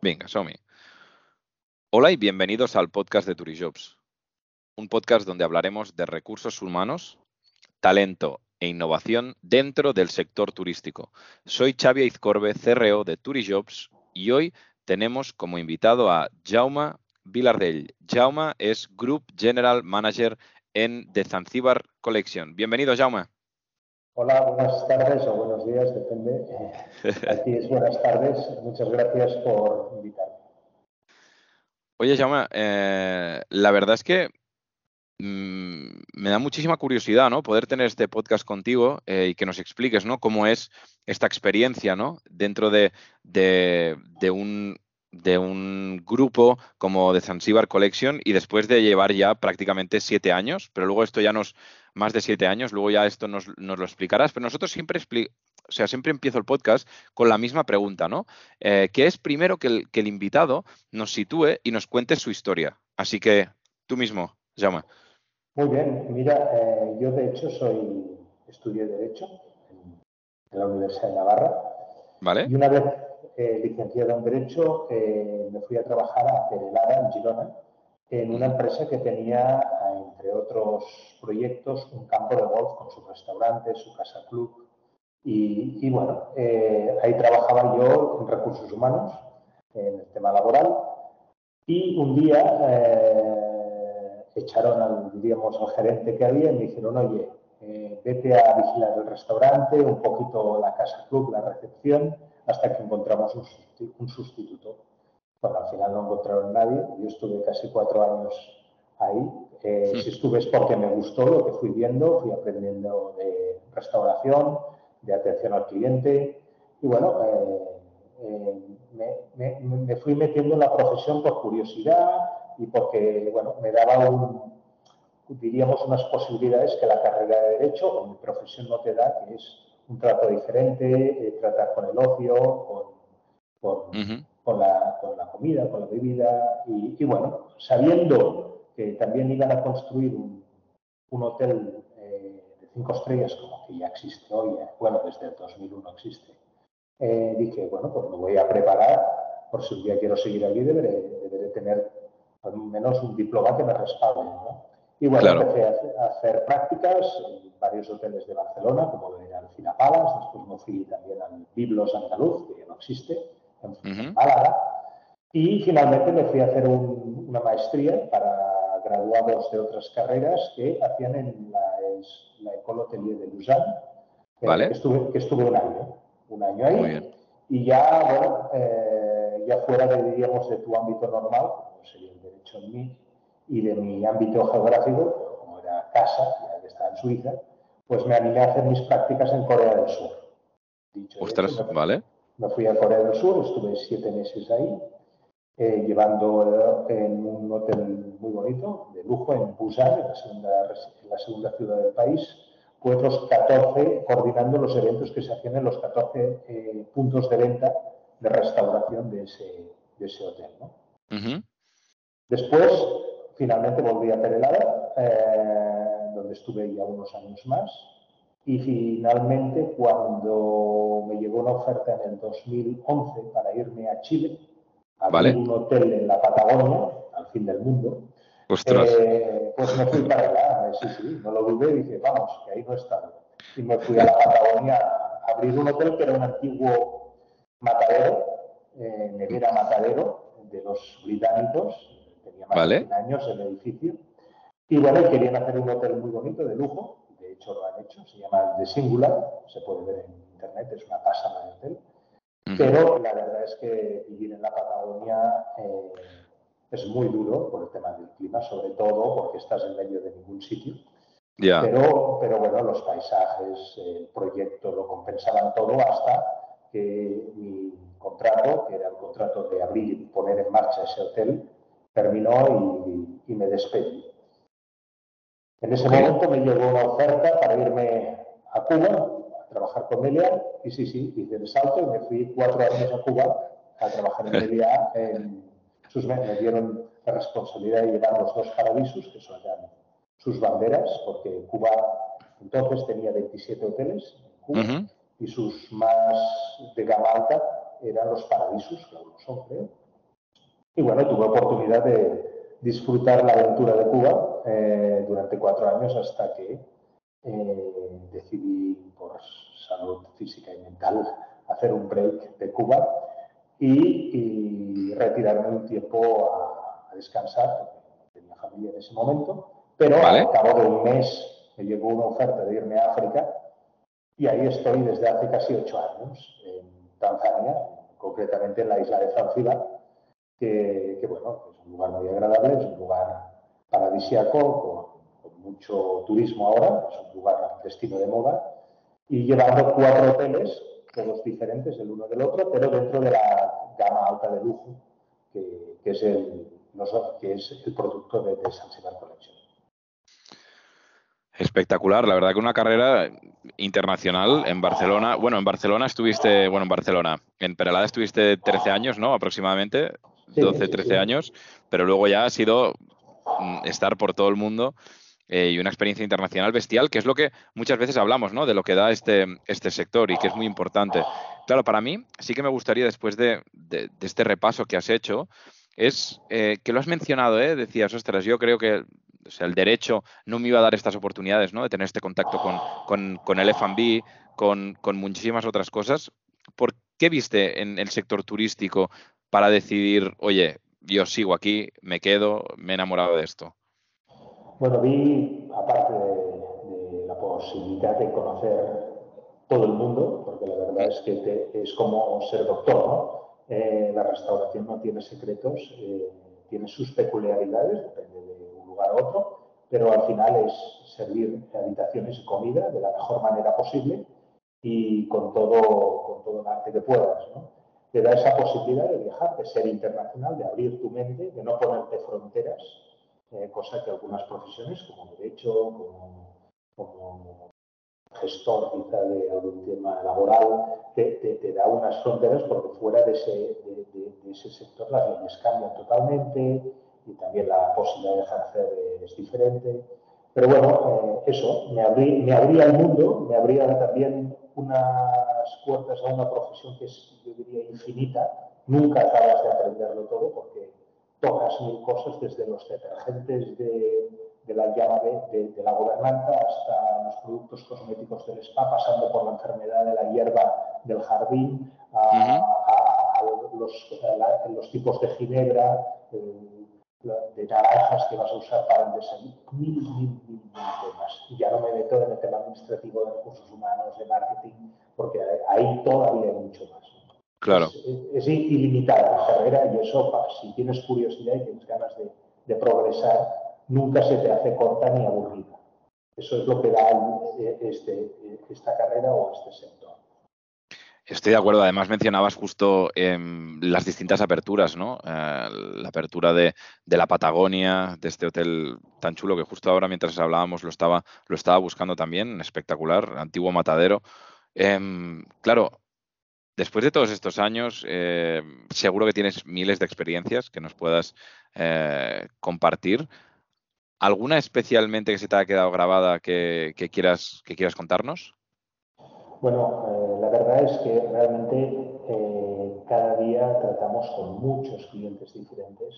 Venga, Somi. Hola y bienvenidos al podcast de Turijobs, un podcast donde hablaremos de recursos humanos, talento e innovación dentro del sector turístico. Soy Xavi Izcorbe, CRO de Turijobs y hoy tenemos como invitado a Jauma Vilardell. Jauma es Group General Manager en The Zanzibar Collection. Bienvenido, Jauma. Hola, buenas tardes o buenos días, depende. Aquí es buenas tardes. Muchas gracias por invitarme. Oye, Jauma, eh, la verdad es que mm, me da muchísima curiosidad, ¿no? Poder tener este podcast contigo eh, y que nos expliques, ¿no? Cómo es esta experiencia, ¿no? Dentro de, un de un grupo como de Zanzibar Collection y después de llevar ya prácticamente siete años, pero luego esto ya nos, más de siete años, luego ya esto nos, lo explicarás, pero nosotros siempre o sea, siempre empiezo el podcast con la misma pregunta, ¿no? Eh, que es primero que el, que el, invitado nos sitúe y nos cuente su historia. Así que tú mismo, llama. Muy bien, mira, eh, yo de hecho soy, estudié Derecho en, la Universidad de Navarra. Vale. Y una vez eh, licenciado en Derecho, me fui a trabajar a Perelada, en Girona, en una empresa que tenía, entre otros proyectos, un campo de golf con su restaurante, su casa club. Y, bueno, eh, ahí trabajaba yo en recursos humanos, en el tema laboral. Y un día eh, echaron al, al gerente que había y me dijeron, oye, eh, vete a vigilar el restaurante, un poquito la casa club, la recepción, hasta que encontramos un sustituto. Bueno, al final no encontraron nadie. Yo estuve casi cuatro años ahí. Eh, si estuve es porque me gustó lo que fui viendo, fui aprendiendo de restauración, de atención al cliente. Y bueno, eh, eh, me, fui metiendo en la profesión por curiosidad y porque, bueno, me daba un, diríamos, unas posibilidades que la carrera de Derecho o mi profesión no te da, que es un trato diferente, tratar con el ocio, con, con la, con la comida, con la bebida y, bueno, sabiendo que también iban a construir un, un hotel eh, de cinco estrellas como que ya existe hoy, eh, bueno, desde el 2001 existe, eh, dije, bueno, pues me voy a preparar por si un día quiero seguir allí, deberé, deberé tener al menos un diploma que me respalde. ¿no? Y bueno, empecé a hacer, prácticas en varios hoteles de Barcelona, como era el Finapalas, después me fui también al Biblos Andaluz, que ya no existe, en Málaga. Y finalmente me fui a hacer una maestría para graduados de otras carreras que hacían en la, la École Hotelier de Lausanne, que, estuve, que estuve un año, un año ahí. Y ya, bueno, eh, ya fuera de, diríamos, de tu ámbito normal, como sería el derecho en mí, y de mi ámbito geográfico, como era casa, ya que estaba en Suiza, pues me animé a hacer mis prácticas en Corea del Sur. Dicho Ostras, vale. Me fui a Corea del Sur, estuve siete meses ahí, eh, llevando eh, en un hotel muy bonito, de lujo, en Busan, en la segunda, en la segunda ciudad del país, otros 14 coordinando los eventos que se hacían en los 14 eh, puntos de venta de restauración de ese, de ese hotel. ¿no? Después, finalmente volví a Perelada, donde estuve ya unos años más, y finalmente, cuando me llegó una oferta en el 2011 para irme a Chile, a un hotel en la Patagonia, al fin del mundo, eh, pues me fui para allá. Sí, sí, no lo dudé y dije, vamos, que ahí no está. Y me fui a la Patagonia a abrir un hotel que era un antiguo matadero, eh, Nevera Matadero, de los británicos, tenía más de 100 años el edificio. Y bueno, querían hacer un hotel muy bonito, de lujo, de hecho lo han hecho, se llama The Singular, se puede ver en internet, es una pasada de hotel. Pero la verdad es que vivir en la Patagonia eh, es muy duro por el tema del clima, sobre todo porque estás en medio de ningún sitio. Pero, pero bueno, los paisajes, el proyecto lo compensaban todo hasta que mi contrato, que era el contrato de abrir y poner en marcha ese hotel, terminó y, y me despedí. En ese momento me llegó una oferta para irme a Cuba a trabajar con Melia y sí, sí, hice el salto y me fui cuatro años a Cuba a trabajar en Melia. En sus, me dieron la responsabilidad de llevar los dos paradisos, que son sus banderas, porque Cuba entonces tenía 27 hoteles y sus más de gama alta eran los paradisos, que aún son, creo, Y bueno, tuve oportunidad de disfrutar la aventura de Cuba eh, durante cuatro años hasta que eh, decidí, por salud física y mental, hacer un break de Cuba y, retirarme un tiempo a, descansar, porque tenía familia en ese momento, pero al cabo de un mes me llegó una oferta de irme a África y ahí estoy desde hace casi ocho años, en Tanzania, concretamente en la isla de Zanzíbar, que, bueno, es un lugar muy agradable, es un lugar paradisiaco, con, mucho turismo ahora, es un lugar destino de moda, y llevando cuatro hoteles, todos diferentes el uno del otro, pero dentro de la gama alta de lujo, que, es, el, que es el producto de, de Zanzibar Collection. Espectacular, la verdad que una carrera internacional en Barcelona. Bueno, en Barcelona estuviste, bueno, en Barcelona, en Peralada estuviste 13 años, ¿no? Aproximadamente, 12, 13 años, pero luego ya ha sido mm, estar por todo el mundo eh, y una experiencia internacional bestial, que es lo que muchas veces hablamos, ¿no? De lo que da este, este sector y que es muy importante. Claro, para mí sí que me gustaría, después de, este repaso que has hecho, es eh, que lo has mencionado, ¿eh? Decías, ostras, yo creo que o sea, el derecho no me iba a dar estas oportunidades, ¿no? De tener este contacto con, el F&B, con, con, muchísimas otras cosas. ¿Por qué viste en el sector turístico para decidir, oye, yo sigo aquí, me quedo, me he enamorado de esto? Bueno, vi, aparte de, la posibilidad de conocer todo el mundo, porque la verdad es que es como ser doctor, ¿no? Eh, la restauración no tiene secretos, eh, tiene sus peculiaridades, depende de a otro, pero al final es servir habitaciones y comida de la mejor manera posible y con todo, con todo el arte que puedas. ¿no? Te da esa posibilidad de viajar, de ser internacional, de abrir tu mente, de no ponerte fronteras, eh, cosa que algunas profesiones como derecho, como, como gestor quizá de algún tema laboral, te, te, da unas fronteras porque fuera de ese, de, de ese sector las leyes cambian totalmente, y también la posibilidad de ejercer es diferente. Pero bueno, eh, eso, me, abrí, me abría el mundo, me abría también unas puertas a una profesión que es, diría, infinita. Nunca acabas de aprenderlo todo porque tocas mil cosas, desde los detergentes de, de la llama de, de, la gobernanta hasta los productos cosméticos del spa, pasando por la enfermedad de la hierba del jardín, a, los, los, tipos de ginebra, eh, de naranjas que vas a usar para el desayuno, mil, mil, mil, temas. Y ya no me meto en el tema administrativo de recursos humanos, de marketing, porque ahí todavía hay mucho más. Claro. Es, ilimitada la carrera y eso, si tienes curiosidad y tienes ganas de, de, progresar, nunca se te hace corta ni aburrida. Eso es lo que da este, esta carrera o este sector. Estoy de acuerdo. Además, mencionabas justo em, las distintas aperturas, ¿no? Eh, la apertura de, la Patagonia, de este hotel tan chulo que justo ahora, mientras hablábamos, lo estaba, lo estaba buscando también. Espectacular, antiguo matadero. Em, claro, después de todos estos años, eh, seguro que tienes miles de experiencias que nos puedas eh, compartir. ¿Alguna especialmente que se te haya quedado grabada que, quieras, que quieras contarnos? Bueno, eh, la verdad es que realmente cada día tratamos con muchos clientes diferentes.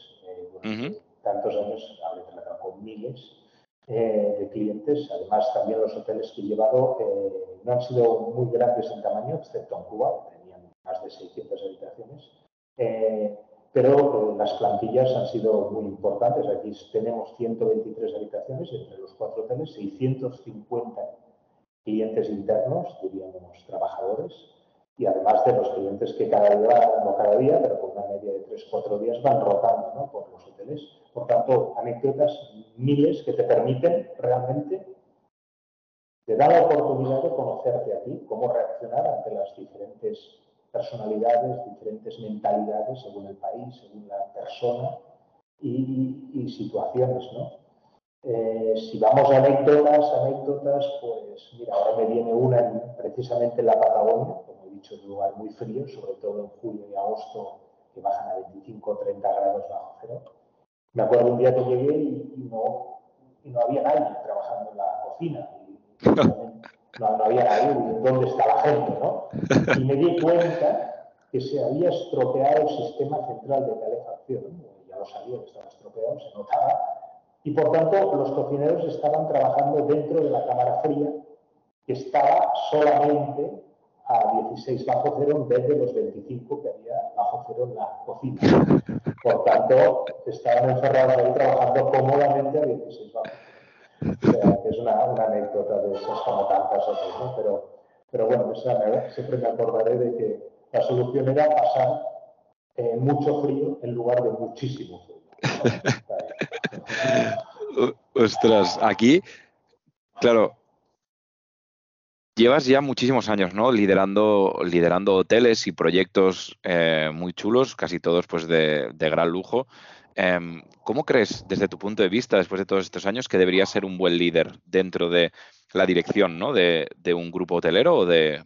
Eh, tantos años habré tratado con miles de clientes. Además, también los hoteles que he llevado no han sido muy grandes en tamaño, excepto en Cuba, de 600 habitaciones. pero las plantillas han sido muy importantes. Aquí tenemos 123 habitaciones entre los cuatro hoteles, 650 clientes internos, diríamos trabajadores, y además de los clientes que cada día, no cada día, pero con una media de 3-4 días van rotando ¿no? por los hoteles. Por tanto, anécdotas miles que te permiten realmente, te da la oportunidad de conocerte a ti, cómo reaccionar ante las diferentes personalidades, diferentes mentalidades según el país, según la persona y, y situaciones, ¿no? Eh, si vamos a anécdotas, anécdotas, pues mira, ahora me viene una precisamente en la Patagonia, como he dicho, un lugar muy frío, sobre todo en julio y agosto, que bajan a 25 o 30 grados bajo cero. Me acuerdo un día que llegué y, no, y no había nadie trabajando en la cocina. no, no, había nadie, ¿dónde está la gente? ¿no? Y me di cuenta que se había estropeado el sistema central de calefacción, ya lo sabía que estaba estropeado, se notaba, y por tanto los cocineros estaban trabajando dentro de la cámara fría, que estaba solamente a 16 bajo cero en vez de los 25 que había bajo cero en la cocina. Por tanto, estaban encerrados ahí trabajando cómodamente a 16 bajo cero. Es una, anécdota de esas como tantas otras, ¿no? Pero, pero bueno, siempre me acordaré de que la solución era pasar eh, mucho frío en lugar de muchísimo frío. Ostras, aquí, claro, llevas ya muchísimos años, ¿no? Liderando, liderando hoteles y proyectos eh, muy chulos, casi todos pues de, gran lujo. Em, ¿Cómo crees, desde tu punto de vista, después de todos estos años, que debería ser un buen líder dentro de la dirección ¿no? de, un grupo hotelero o de,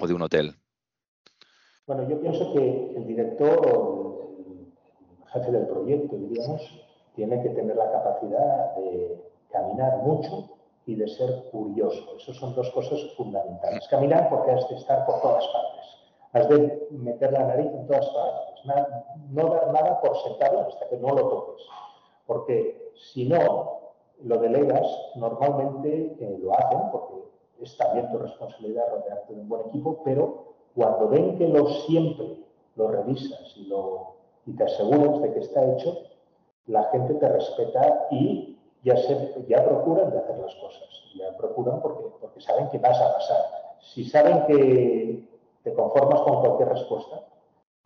o de un hotel? Bueno, yo pienso que el director o el jefe del proyecto, diríamos, tiene que tener la capacidad de caminar mucho y de ser curioso. Esas son dos cosas fundamentales. Caminar porque has de estar por todas partes. Has de meter la nariz en todas partes. No dar nada por sentado hasta que no lo toques. Porque si no, lo delegas, normalmente eh, lo hacen porque es también tu responsabilidad rodearte de un buen equipo, pero cuando ven que lo siempre lo revisas y, lo, y te aseguras de que está hecho, la gente te respeta y ya, se, ya procuran de hacer las cosas, ya procuran porque, porque saben que vas a pasar. Si saben que te conformas con cualquier respuesta,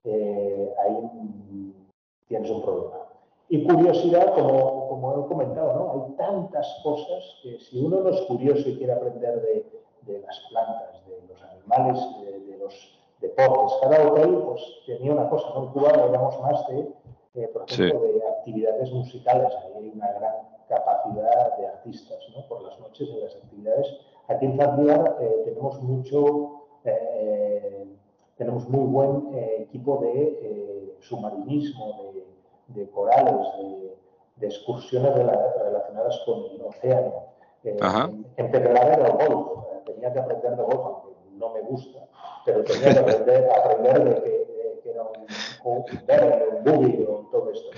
eh, ahí tienes un problema. Y curiosidad, como, como he comentado, ¿no? hay tantas cosas que si uno no es curioso y quiere aprender de, de las plantas, de los animales, de, los deportes, cada hotel pues, tenía una cosa, ¿no? en Cuba hablamos más de, eh, por ejemplo, de actividades musicales, ahí hay una gran capacidad de artistas ¿no? por las noches en las actividades. Aquí en Zanzibar eh, tenemos mucho, eh, tenemos muy buen eh, equipo de submarinismo, de, corales, de, excursiones relacionadas con el océano. en, en era el golf, tenía que aprender de golf, aunque no me gusta, pero tenía que aprender, aprender de que, era un, un, un buggy o todo esto.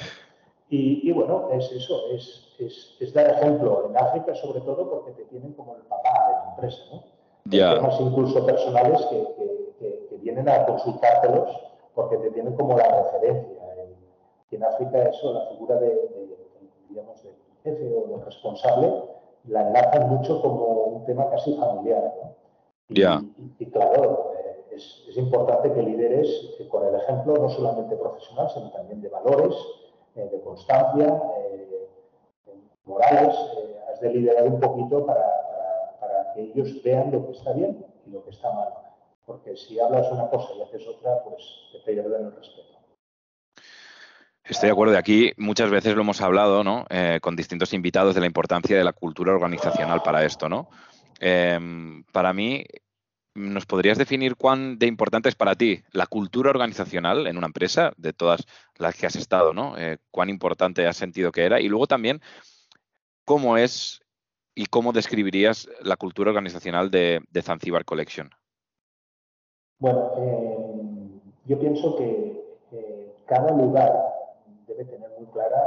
Y, bueno, es eso, es, es, dar ejemplo en África, sobre todo porque te tienen como el papá de la empresa, ¿no? Hay temas incluso personales que, que, vienen a consultártelos porque te tienen como la referencia. Y en África eso, la figura de, digamos, del jefe o del responsable, la enlazan mucho como un tema casi familiar. ¿no? Y, claro, eh, es, es, importante que lideres con el ejemplo no solamente profesional, sino también de valores, eh, de constancia, eh, morales, eh, has de liderar un poquito para, para, que ellos vean lo que está bien y lo que está mal. Porque si hablas una cosa y haces otra, pues te pierden el respeto. Estoy de acuerdo. De aquí muchas veces lo hemos hablado, ¿no? con distintos invitados de la importancia de la cultura organizacional para esto, ¿no? Em, para mí, ¿Nos podrías definir cuán de importante es para ti la cultura organizacional en una empresa, de todas las que has estado, ¿no? Eh, ¿Cuán importante has sentido que era? Y luego también, ¿cómo es y cómo describirías la cultura organizacional de, Zanzibar Collection? Bueno, eh, yo pienso que eh, cada lugar debe tener muy clara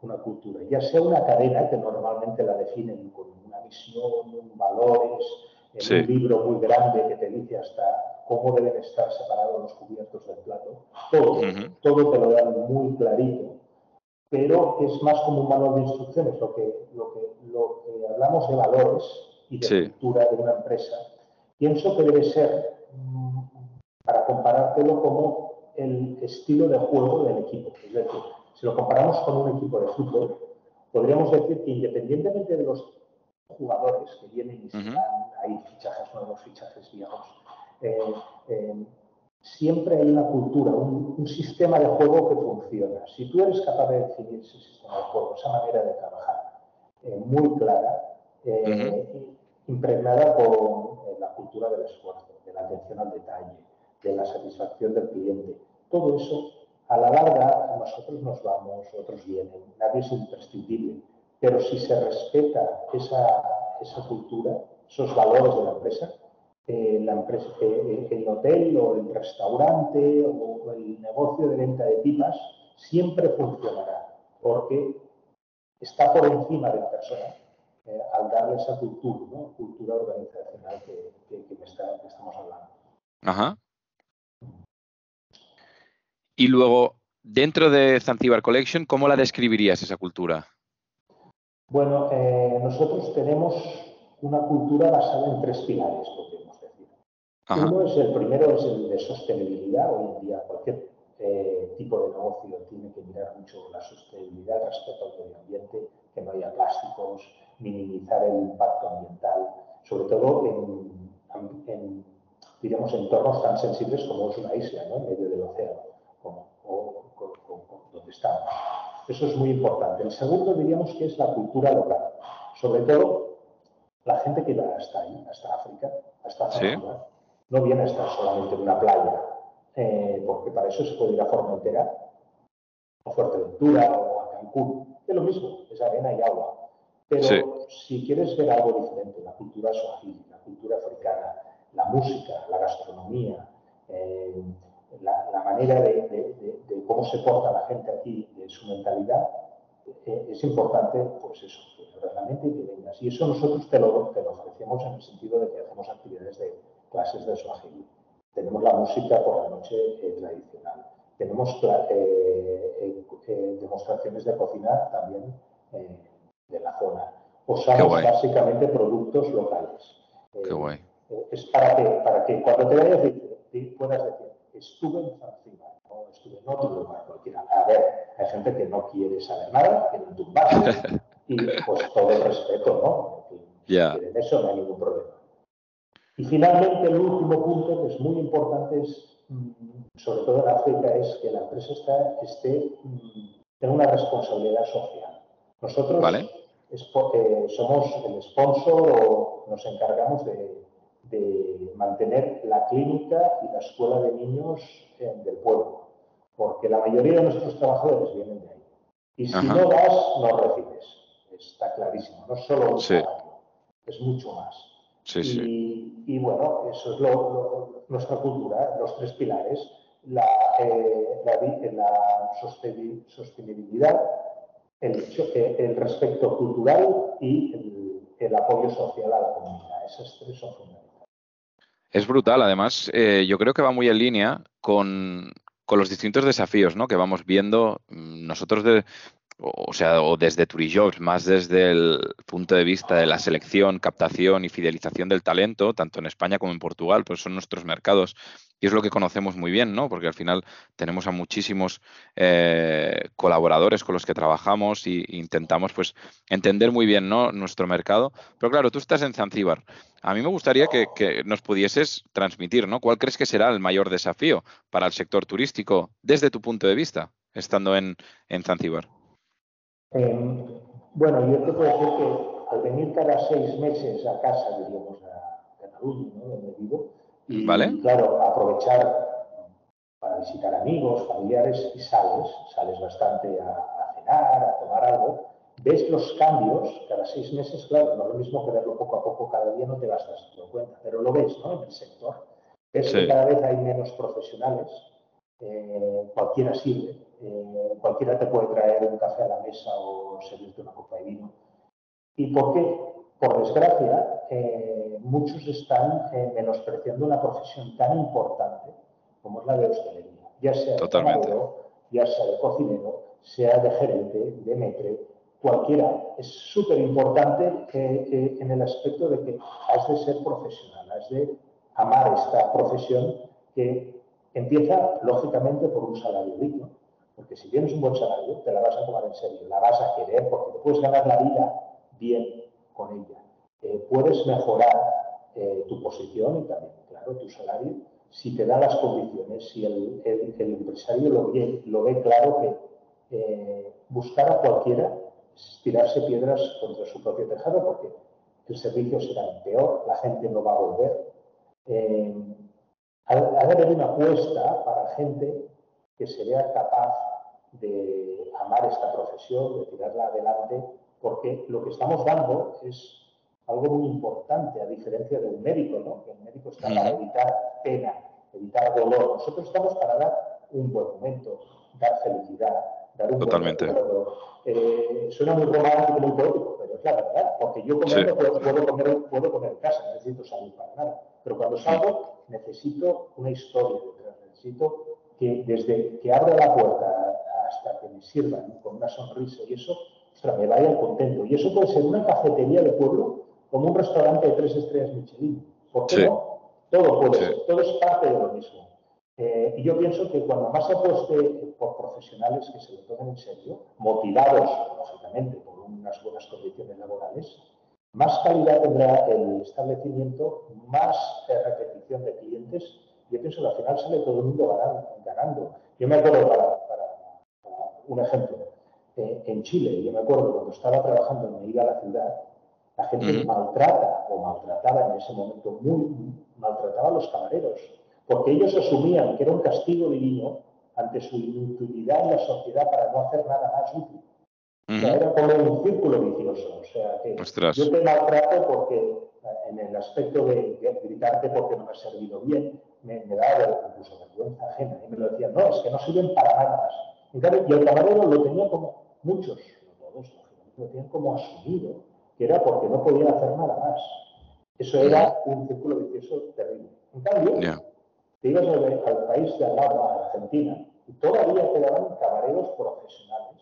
una cultura, ya sea una cadena que normalmente la definen con una visión, valores, en un libro muy grande que te dice hasta cómo deben estar separados los cubiertos del plato. Todo, todo te lo dan muy clarito, pero es más como un manual de instrucciones. Lo que, lo que, lo que hablamos de valores y de cultura de una empresa, pienso que debe ser, para comparártelo, como el estilo de juego del equipo. Es decir, si lo comparamos con un equipo de fútbol, podríamos decir que independientemente de los jugadores que vienen y se hay fichajes nuevos, fichajes viejos. Eh, eh, siempre hay una cultura, un, sistema de juego que funciona. Si tú eres capaz de definir ese sistema de juego, esa manera de trabajar eh, muy clara, impregnada por la cultura del esfuerzo, de la atención al detalle, de la satisfacción del cliente, todo eso, a la larga, nosotros nos vamos, otros vienen, nadie es imprescindible pero si se respeta esa, esa cultura, esos valores de la empresa, la empresa, el hotel o el restaurante o el negocio de venta de pipas siempre funcionará, porque está por encima de la persona eh, al darle esa cultura, ¿no? cultura organizacional que, estamos hablando. Ajá. Y luego, dentro de Zanzibar Collection, ¿cómo la describirías esa cultura? Bueno, eh, nosotros tenemos una cultura basada en tres pilares, podríamos decir. Uno es el primero, es el de sostenibilidad. Hoy en día cualquier eh, tipo de negocio tiene que mirar mucho la sostenibilidad respecto al medio ambiente, que no haya plásticos, minimizar el impacto ambiental, sobre todo en, en digamos, entornos tan sensibles como es una isla, ¿no? en medio del océano, como, o, donde estamos. Eso es muy importante. El segundo diríamos que es la cultura local. Sobre todo la gente que va hasta ahí, hasta África, hasta África, no viene a estar solamente en una playa, eh, porque para eso se puede ir a Formentera, a Fuerteventura o a Cancún. Es lo mismo, es arena y agua. Pero si quieres ver algo diferente, la cultura swahili, la cultura africana, la música, la gastronomía, eh, la, manera de, cómo se porta la gente aquí, de su mentalidad, eh, es importante, pues eso, que realmente que vengas. Y eso nosotros te lo, te lo ofrecemos en el sentido de que hacemos actividades de clases de swahili. Tenemos la música por la noche eh, tradicional. Tenemos demostraciones de cocinar también de la zona. Usamos básicamente productos locales. Qué guay es para que, para que cuando te vayas puedas decir, estuve en Zanzíbar, no estuve en otro lugar cualquiera. A ver, hay gente que no quiere saber nada, que no tumbarse, y pues todo el respeto, ¿no? Ya. En eso no hay ningún problema. Y finalmente, el último punto que es muy importante es, mm, sobre todo en África, es que la empresa está, esté, mm, tenga una responsabilidad social. Nosotros ¿Vale? es porque somos el sponsor o nos encargamos de de mantener la clínica y la escuela de niños del pueblo, porque la mayoría de nuestros trabajadores vienen de ahí. Y si no vas, no recibes. Está clarísimo. No solo un es mucho más. y, bueno, eso es lo, nuestra cultura, los tres pilares, la, eh, la, sostenibilidad, el, el, respecto cultural y el, el apoyo social a la comunidad. Esas tres son fundamentales. Es brutal, además, eh, yo creo que va muy en línea con, los distintos desafíos ¿no? que vamos viendo mm, nosotros de, o sea, o desde Turijobs, más desde el punto de vista de la selección, captación y fidelización del talento, tanto en España como en Portugal, pues son nuestros mercados y es lo que conocemos muy bien, ¿no? Porque al final tenemos a muchísimos eh, colaboradores con los que trabajamos e intentamos, pues, entender muy bien, ¿no? Nuestro mercado. Pero claro, tú estás en Zanzíbar. A mí me gustaría que, nos pudieses transmitir, ¿no? ¿Cuál crees que será el mayor desafío para el sector turístico desde tu punto de vista, estando en, en Zanzíbar? Em, bueno, yo te puedo decir que al venir cada seis meses a casa, diríamos, a Cataluña, ¿no? donde vivo, y claro, aprovechar para visitar amigos, familiares, y sales, sales bastante a, cenar, a tomar algo, ves los cambios cada seis meses, claro, no es lo mismo que verlo poco a poco cada día, no te vas dando cuenta, pero lo ves, ¿no? En el sector. Ves que cada vez hay menos profesionales, eh, cualquiera sirve, eh, cualquiera te puede traer un café a la mesa o servirte una copa de vino. ¿Y por qué? Por desgracia, eh, muchos están menospreciando una profesión tan importante como es la de hostelería, ya sea de camarero, ya sea de cocinero, sea de gerente, de metre, cualquiera. Es súper importante en el aspecto de que has de ser profesional, has de amar esta profesión que Empieza, lógicamente, por un salario digno, porque si tienes un buen salario, te la vas a tomar en serio, la vas a querer porque te puedes ganar la vida bien con ella. Eh, puedes mejorar eh, tu posición y también, claro, tu salario, si te da las condiciones, si el, empresario lo ve, claro que eh, buscar a cualquiera es tirarse piedras contra su propio tejado porque el servicio será peor, la gente no va a volver. Ha, de haber una apuesta para gente que se vea capaz de amar esta profesión, de tirarla adelante, porque lo que estamos dando es algo muy importante, a diferencia de un médico, ¿no? que el médico está para evitar pena, evitar dolor. Nosotros estamos para dar un buen momento, dar felicidad, dar un Totalmente. Eh, suena muy romántico, muy poético, pero es la verdad, porque yo comiendo puedo, puedo, comer, puedo comer en casa, no necesito salir para nada. Pero cuando salgo, necesito una historia detrás, necesito que desde que abro la puerta hasta que me sirvan con una sonrisa y eso, ostras, me vaya contento. Y eso puede ser una cafetería de pueblo como un restaurante de tres estrellas Michelin. ¿Por qué no? Todo puede ser, todo es parte de lo mismo. Eh, y yo pienso que cuando más se apueste por profesionales que se lo tomen en serio, motivados, lógicamente, por unas buenas condiciones laborales, más calidad tendrá el establecimiento, más repetición de clientes. Yo pienso que al final sale todo el mundo ganando. Yo me acuerdo, para, un ejemplo, eh, en Chile, yo me acuerdo cuando estaba trabajando en Medida la ciudad, la gente maltrata o maltrataba en ese momento, muy, maltrataba a los camareros, porque ellos asumían que era un castigo divino ante su inutilidad en la sociedad para no hacer nada más útil. O sea, era como un círculo vicioso. O sea, que yo te maltrato porque en el aspecto de, gritarte porque no me ha servido bien, me, me da incluso vergüenza ajena. Y me lo decían, no, es que no sirven para nada más. y el camarero lo tenía como, muchos, no todos, lo tenían como asumido que era porque no podían hacer nada más. Eso era un círculo vicioso terrible. En cambio, te ibas al, país de al a Argentina, y todavía quedaban camareros profesionales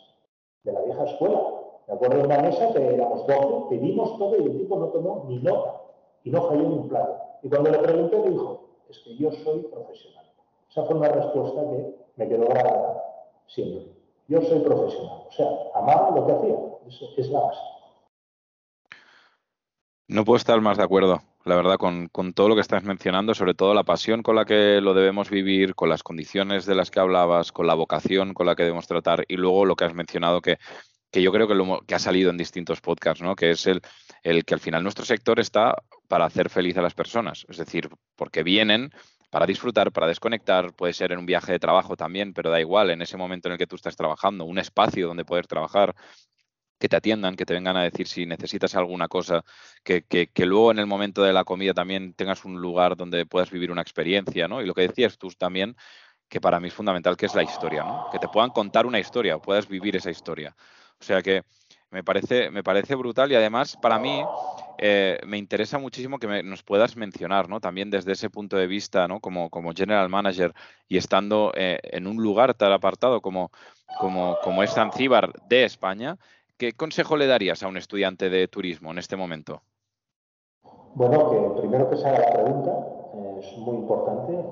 de la vieja escuela. Me acuerdo de una mesa que éramos 12, pedimos todo y el tipo no tomó ni nota y no falló ni un plato. Y cuando le pregunté, me dijo, es que yo soy profesional. Esa fue una respuesta que me quedó grabada siempre. Yo soy profesional. O sea, amaba lo que hacía. Eso es la base. No puedo estar más de acuerdo, la verdad, con, todo lo que estás mencionando, sobre todo la pasión con la que lo debemos vivir, con las condiciones de las que hablabas, con la vocación con la que debemos tratar y luego lo que has mencionado que, que yo creo que, lo, que ha salido en distintos podcasts, ¿no? que es el, el que al final nuestro sector está para hacer feliz a las personas, es decir, porque vienen para disfrutar, para desconectar, puede ser en un viaje de trabajo también, pero da igual, en ese momento en el que tú estás trabajando, un espacio donde poder trabajar, que te atiendan, que te vengan a decir si necesitas alguna cosa, que, luego en el momento de la comida también tengas un lugar donde puedas vivir una experiencia, ¿no? Y lo que decías tú también, que para mí es fundamental, que es la historia, ¿no? Que te puedan contar una historia, puedas vivir esa historia. O sea que me parece, me parece brutal y además para mí eh, me interesa muchísimo que nos puedas mencionar, ¿no? También desde ese punto de vista, ¿no? Como, como general manager y estando eh, en un lugar tan apartado como, como, como es Zanzíbar de España, ¿Qué consejo le darías a un estudiante de turismo en este momento? Bueno, que primero que se haga la pregunta, es muy importante,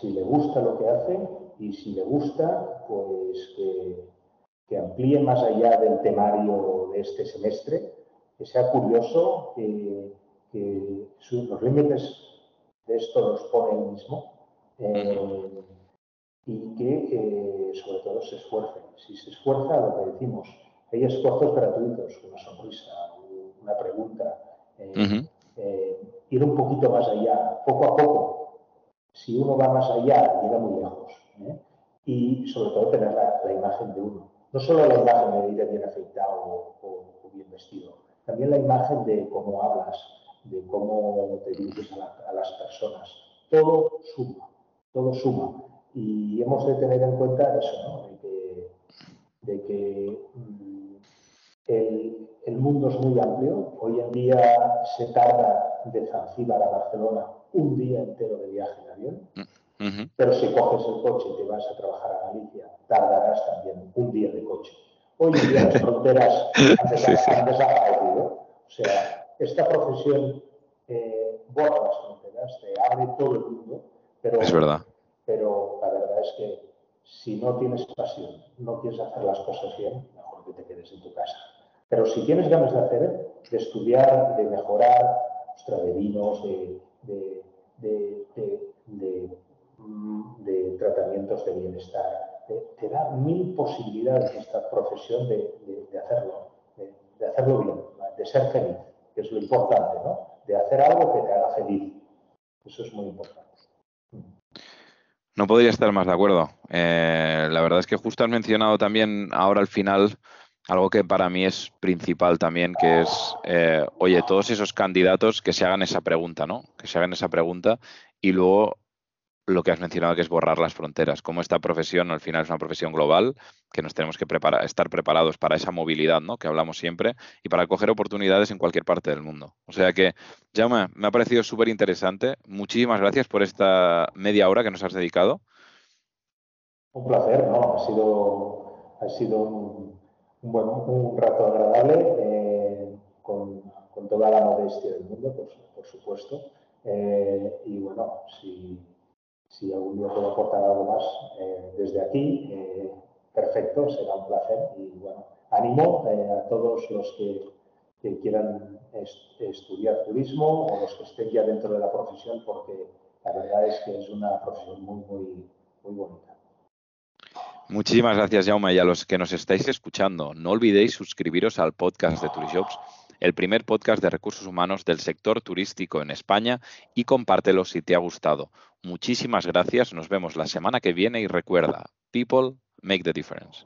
si le gusta lo que hace y si le gusta, pues que, amplíe más allá del temario de este semestre, que sea curioso, que, los límites de esto los pone él mismo eh, y que sobre todo se esfuerce. Si se esfuerza, lo que decimos, hay esfuerzos gratuitos, una sonrisa, una pregunta, eh, eh, ir un poquito más allá, poco a poco. Si uno va más allá, llega muy lejos. ¿eh? Y sobre todo tener la, imagen de uno. No solo la imagen de ir bien afeitado o, bien vestido, también la imagen de cómo hablas, de cómo te diriges a, las personas. Todo suma, todo suma. Y hemos de tener en cuenta eso, ¿no? de que, de que mm, el, mundo es muy amplio. Hoy en día se tarda de Zanzíbar a Barcelona un día entero de viaje en avión. Mm, Pero si coges el coche y te vas a trabajar a Galicia, tardarás también un día de coche. Hoy en día las fronteras han, desaparecido. O sea, esta profesión eh, borra las fronteras, te abre todo el mundo. Pero, es verdad. Pero la verdad es que si no tienes pasión, no quieres hacer las cosas bien, mejor que te quedes en tu casa. Pero si tienes ganas de hacer, de estudiar, de mejorar, de vinos, de, de, tratamientos de bienestar, te, da mil posibilidades esta profesión de, hacerlo, de, hacerlo bien, de ser feliz, que es lo importante, ¿no? De hacer algo que te haga feliz. Eso es muy importante. No podría estar más de acuerdo. Eh, la verdad es que justo has mencionado también ahora al final algo que para mí es principal también, que es, eh, oye, todos esos candidatos que se hagan esa pregunta, ¿no? Que se hagan esa pregunta y luego lo que has mencionado, que es borrar las fronteras. Como esta profesión al final es una profesión global, que nos tenemos que estar preparados para esa movilidad, ¿no? Que hablamos siempre y para coger oportunidades en cualquier parte del mundo. O sea que, Jaume, me ha parecido súper interesante. Muchísimas gracias por esta media hora que nos has dedicado. Un placer, ¿no? Ha sido, ha sido un, bueno, un rato agradable, eh, con, toda la modestia del mundo, por, supuesto. Eh, y bueno, si, si, algún día puedo aportar algo más eh, desde aquí, perfecto, será un placer. Y bueno, animo a todos los que, quieran estudiar turismo o los que estén ya dentro de la profesión, porque la verdad es que es una profesión muy, muy, muy bonita. Muchísimas gracias, Jaume. Y a los que nos estáis escuchando, no olvidéis suscribiros al podcast de Turishops, el primer podcast de recursos humanos del sector turístico en España, y compártelo si te ha gustado. Muchísimas gracias. Nos vemos la semana que viene y recuerda, people make the difference.